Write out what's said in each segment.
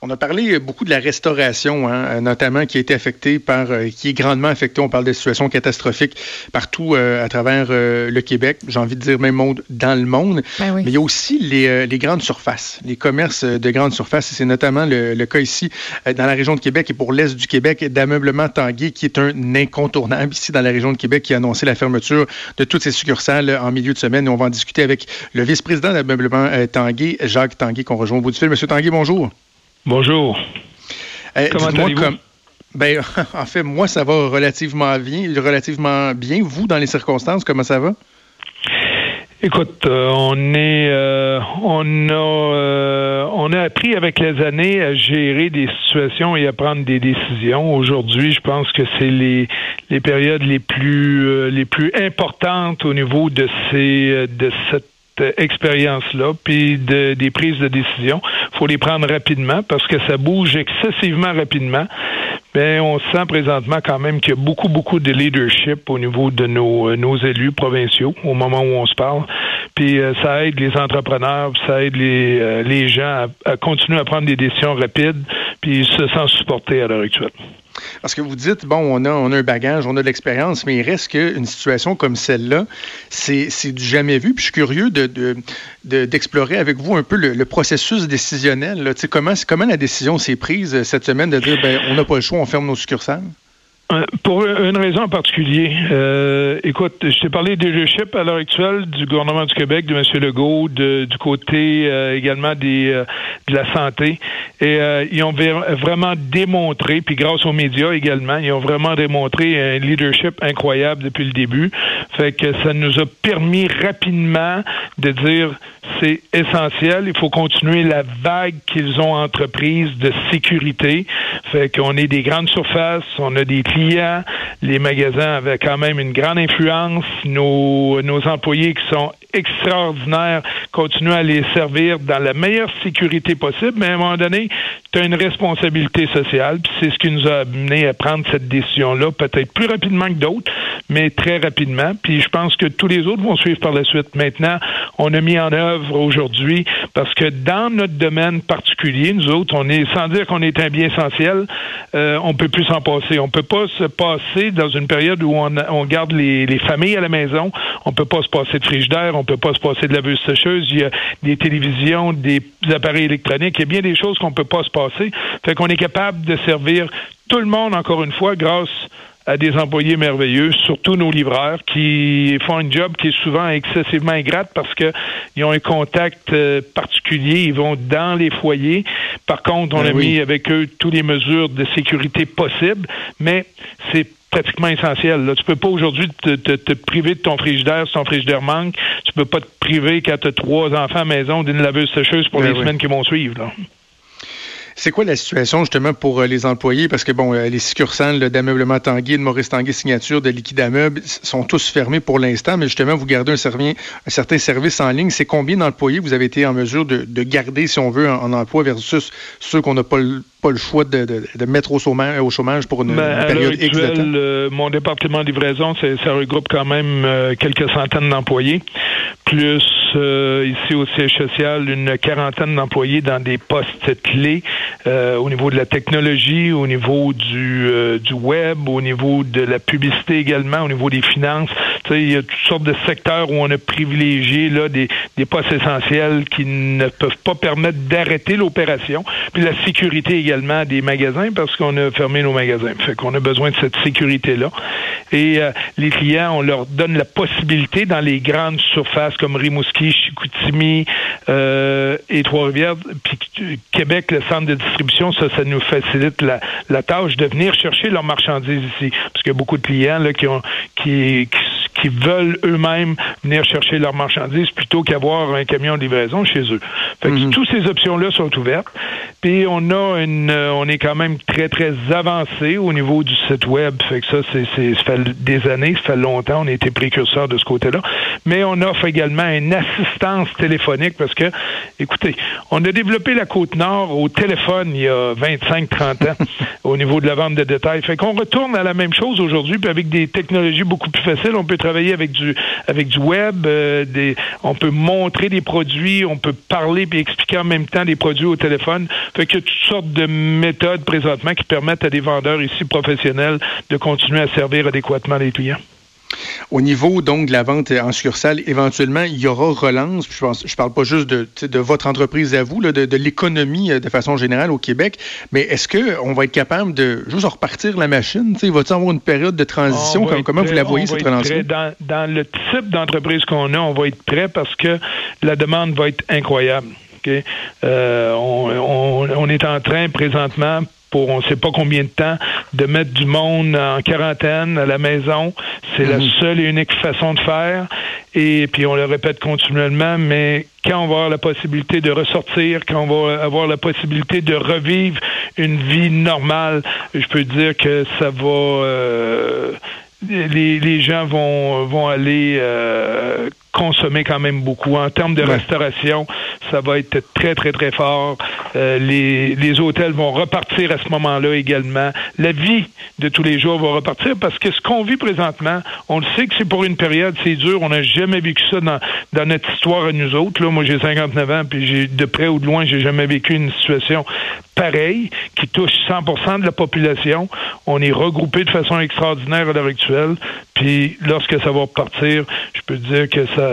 On a parlé beaucoup de la restauration, hein, notamment qui a été affectée par, euh, qui est grandement affectée. On parle de situations catastrophiques partout euh, à travers euh, le Québec. J'ai envie de dire même monde dans le monde. Ben Mais il y a aussi les, les, grandes surfaces, les commerces de grandes surfaces. C'est notamment le, le, cas ici dans la région de Québec et pour l'est du Québec d'ameublement Tanguay, qui est un incontournable ici dans la région de Québec, qui a annoncé la fermeture de toutes ses succursales en milieu de semaine. Et on va en discuter avec le vice-président d'ameublement Tanguay, Jacques Tanguay, qu'on rejoint au bout du fil. Monsieur Tanguay, bonjour. Bonjour. Euh, Comment allez-vous? Comme... Ben, en fait, moi, ça va relativement bien. Relativement bien. Vous, dans les circonstances, comment ça va? Écoute, euh, on est, euh, on a, euh, on a appris avec les années à gérer des situations et à prendre des décisions. Aujourd'hui, je pense que c'est les, les périodes les plus, les plus importantes au niveau de ces, de cette expérience-là, puis de, des prises de décision. faut les prendre rapidement parce que ça bouge excessivement rapidement. Mais on sent présentement quand même qu'il y a beaucoup, beaucoup de leadership au niveau de nos, nos élus provinciaux au moment où on se parle. Puis euh, ça aide les entrepreneurs, ça aide les, euh, les gens à, à, continuer à prendre des décisions rapides, puis se sentent supportés à l'heure actuelle. Parce que vous dites, bon, on a, a un bagage, on a de l'expérience, mais il reste qu'une situation comme celle-là, c'est du jamais vu. Puis je suis curieux d'explorer de, de, avec vous un peu le, processus décisionnel. Comment, comment la décision s'est prise cette semaine de dire, ben, on n'a pas le choix, on ferme nos succursales? Euh, pour une raison en particulier. Euh, écoute, je t'ai parlé des leadership à l'heure actuelle du gouvernement du Québec, de M. Legault, du côté euh, également des, euh, de la santé. Et euh, ils ont vraiment démontré, puis grâce aux médias également, ils ont vraiment démontré un leadership incroyable depuis le début. Fait que ça nous a permis rapidement de dire c'est essentiel, il faut continuer la vague qu'ils ont entreprise de sécurité. Fait qu'on est des grandes surfaces, on a des les magasins avaient quand même une grande influence, nos, nos employés qui sont extraordinaires continuent à les servir dans la meilleure sécurité possible, mais à un moment donné, tu as une responsabilité sociale, puis c'est ce qui nous a amené à prendre cette décision-là, peut-être plus rapidement que d'autres, mais très rapidement. Puis je pense que tous les autres vont suivre par la suite. Maintenant, on a mis en œuvre aujourd'hui, parce que dans notre domaine particulier, nous autres, on est, sans dire qu'on est un bien essentiel, euh, on peut plus s'en passer. On peut pas se passer dans une période où on, on garde les, les, familles à la maison, on peut pas se passer de frigidaire, on peut pas se passer de laveuse sécheuse, il y a des télévisions, des appareils électroniques, il y a bien des choses qu'on peut pas se passer. Fait qu'on est capable de servir tout le monde, encore une fois, grâce à des employés merveilleux, surtout nos livreurs, qui font un job qui est souvent excessivement ingrate parce qu'ils ont un contact euh, particulier, ils vont dans les foyers. Par contre, on ben a oui. mis avec eux toutes les mesures de sécurité possibles, mais c'est pratiquement essentiel. Là. Tu peux pas aujourd'hui te, te, te, priver de ton frigidaire si ton frigidaire manque. Tu peux pas te priver quand tu as trois enfants à la maison d'une laveuse sécheuse pour ben les oui. semaines qui vont suivre. Là. C'est quoi la situation justement pour euh, les employés? Parce que bon, euh, les succursales d'ameublement Tanguy, de Maurice Tanguy Signature, de Liquidameuble sont tous fermés pour l'instant, mais justement, vous gardez un, certain service en ligne. C'est combien d'employés vous avez été en mesure de, de, garder, si on veut, en, emploi versus ceux qu'on n'a pas pas le choix de, de, de mettre au chômage, au chômage pour une, ben, une période X de temps? Euh, mon département de livraison, ça regroupe quand même euh, quelques centaines d'employés, plus euh, ici au siège social une quarantaine d'employés dans des postes clés au niveau de la technologie, au niveau du, du web, au niveau de la publicité également, au niveau des finances. Il y a toutes sortes de secteurs où on a privilégié là, des, des postes essentiels qui ne peuvent pas permettre d'arrêter l'opération. Puis la sécurité également des magasins parce qu'on a fermé nos magasins. Fait qu'on a besoin de cette sécurité-là. Et euh, les clients, on leur donne la possibilité dans les grandes surfaces comme Rimouski, Chicoutimi euh, et Trois-Rivières, puis Québec, le centre de distribution, ça, ça nous facilite la, tâche de venir chercher leurs marchandises ici. Parce qu'il y a beaucoup de clients là, qui, ont, qui qui veulent eux-mêmes venir chercher leurs marchandises plutôt qu'avoir un camion de livraison chez eux. Fait que mm -hmm. toutes ces options-là sont ouvertes. Puis on a une, on est quand même très très avancé au niveau du site web. Fait que ça, c'est, ça fait des années, ça fait longtemps, on a été précurseur de ce côté-là. Mais on offre également une assistance téléphonique parce que, écoutez, on a développé la côte nord au téléphone il y a 25-30 ans au niveau de la vente de détail. Fait qu'on retourne à la même chose aujourd'hui, puis avec des technologies beaucoup plus faciles, on peut travailler avec du avec du web, euh, on peut montrer des produits, on peut parler et expliquer en même temps des produits au téléphone Fait qu'il y a toutes sortes de méthodes présentement qui permettent à des vendeurs ici professionnels de continuer à servir adéquatement les clients. Au niveau donc de la vente en succursale, éventuellement, il y aura relance. Je ne je parle pas juste de, de, votre entreprise à vous, de, l'économie euh, de façon générale au Québec, mais est-ce qu'on va être capable de juste repartir la machine? va-t-il avoir une période de transition? comment vous la voyez, cette relance dans, dans, le type d'entreprise qu'on a, on va être prêt parce que la demande va être incroyable. Euh, on, on, est en train présentement pour on ne sait pas combien de temps de mettre du monde en quarantaine à la maison. C'est la mhm. seule et unique façon de faire. Et puis on le répète continuellement, mais quand on va avoir la possibilité de ressortir, quand on va avoir la possibilité de revivre une vie normale, je peux dire que ça va euh, les, les gens vont vont aller euh, consommer quand même beaucoup. En termes de restauration, ça va être très, très, très fort. Euh, les, les hôtels vont repartir à ce moment-là également. La vie de tous les jours va repartir parce que ce qu'on vit présentement, on le sait que c'est pour une période, c'est dur. On n'a jamais vécu ça dans, dans notre histoire à nous autres. Là, moi, j'ai 59 ans, puis j'ai de près ou de loin, j'ai jamais vécu une situation pareille qui touche 100 de la population. On est regroupé de façon extraordinaire à l'heure actuelle. Puis lorsque ça va repartir, je peux dire que ça,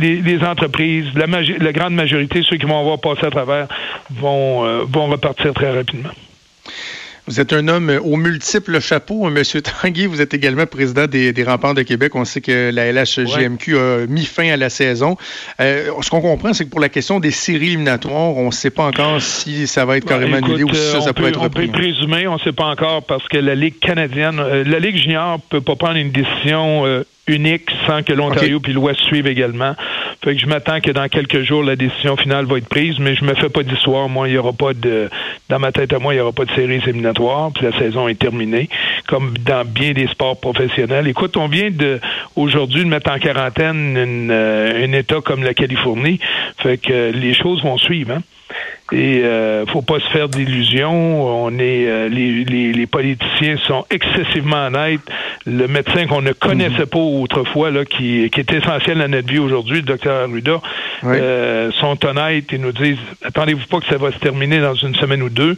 les, entreprises, la, la grande majorité, ceux qui vont avoir passé à travers, vont, euh, vont repartir très rapidement. Vous êtes un homme aux multiples chapeaux, hein, Monsieur Tanguy. Vous êtes également président des, remparts de Québec. On sait que la LHGMQ a mis fin à la saison. Euh, ce qu'on comprend, c'est que pour la question des séries éliminatoires, on ne sait pas encore si ça va être ben, carrément annulé ou si ça, euh, peut, être repris. On peut présumer, on ne sait pas encore parce que la Ligue canadienne, la Ligue junior ne peut pas prendre une décision unique sans que l'Ontario puis l'Ouest suivent également. Fait que je m'attends que dans quelques jours, la décision finale va être prise, mais je me fais pas d'histoire. Moi, il y aura pas de, dans ma tête à moi, il y aura pas de séries éliminatoires, puis la saison est terminée, comme dans bien des sports professionnels. Écoute, on vient de, aujourd'hui, de mettre en quarantaine une, euh, un État comme la Californie. Fait que les choses vont suivre, hein. Et euh, faut pas se faire d'illusions. On est euh, les, les, les, politiciens sont excessivement honnêtes. Le médecin qu'on ne connaissait pas autrefois, là, qui, qui est essentiel à notre vie aujourd'hui, le docteur Arruda, euh, sont honnêtes et nous disent attendez-vous pas que ça va se terminer dans une semaine ou deux.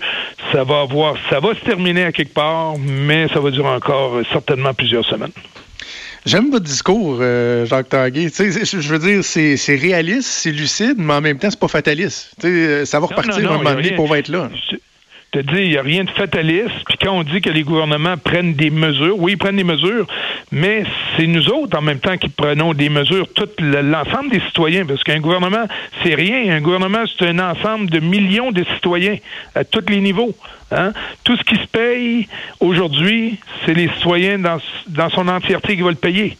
Ça va avoir ça va se terminer à quelque part, mais ça va durer encore certainement plusieurs semaines. J'aime votre discours, euh, Jacques Tanguay. Je veux dire, c'est réaliste, c'est lucide, mais en même temps, c'est pas fataliste. sais, ça va repartir un moment donné pour être là te dis, il n'y a rien de fataliste. Puis quand on dit que les gouvernements prennent des mesures, oui, ils prennent des mesures, mais c'est nous autres en même temps qui prenons des mesures, tout l'ensemble des citoyens, parce qu'un gouvernement, c'est rien. Un gouvernement, c'est un ensemble de millions de citoyens à tous les niveaux. Hein? Tout ce qui se paye aujourd'hui, c'est les citoyens dans, dans son entièreté qui vont le payer.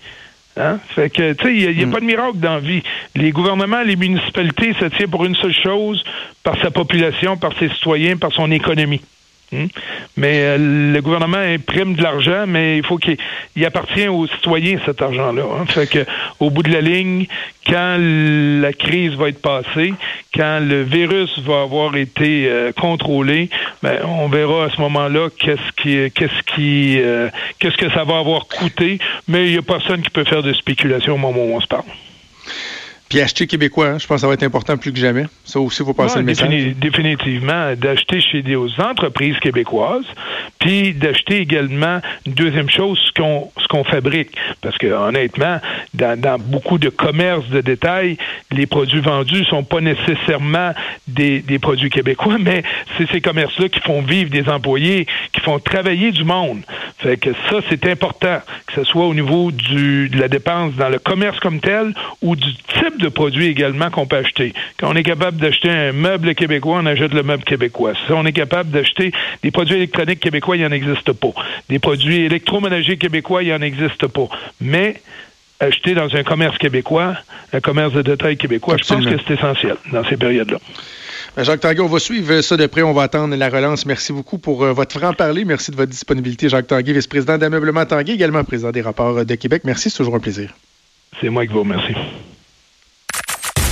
Hein? Fait que, tu sais, il n'y a, mm. pas de miracle dans la vie. Les gouvernements, les municipalités, ça tient pour une seule chose, par sa population, par ses citoyens, par son économie. Hmm? Mais euh, le gouvernement imprime de l'argent, mais il faut qu'il appartient aux citoyens cet argent-là. Hein? Fait que au bout de la ligne, quand la crise va être passée, quand le virus va avoir été euh, contrôlé, ben, on verra à ce moment-là qu'est-ce qui qu'est-ce qui euh, qu'est-ce que ça va avoir coûté. Mais il n'y a personne qui peut faire de spéculation au moment où on se parle. Puis acheter québécois, hein, je pense que ça va être important plus que jamais. Ça aussi, il faut passer le message. définitivement, d'acheter chez des entreprises québécoises, puis d'acheter également une deuxième chose, ce qu'on ce qu'on fabrique. Parce que honnêtement, dans, dans, beaucoup de commerces de détail, les produits vendus sont pas nécessairement des, des produits québécois, mais c'est ces commerces-là qui font vivre des employés, qui font travailler du monde. Fait que ça, c'est important, que ce soit au niveau du, de la dépense dans le commerce comme tel ou du type de produits également qu'on peut acheter. Quand on est capable d'acheter un meuble québécois, on achète le meuble québécois. Si on est capable d'acheter des produits électroniques québécois, il n'y en existe pas. Des produits électroménagers québécois, il n'y en existe pas. Mais acheter dans un commerce québécois, un commerce de détail québécois, je pense que c'est essentiel dans ces périodes-là. Ben, Jacques Tanguay, on va suivre ça de près. On va attendre la relance. Merci beaucoup pour euh, votre franc-parler. Merci de votre disponibilité, Jacques Tanguay, vice-président d'Ameublement Tanguay, également président des rapports de Québec. Merci, c'est toujours un plaisir. C'est moi qui vous remercie.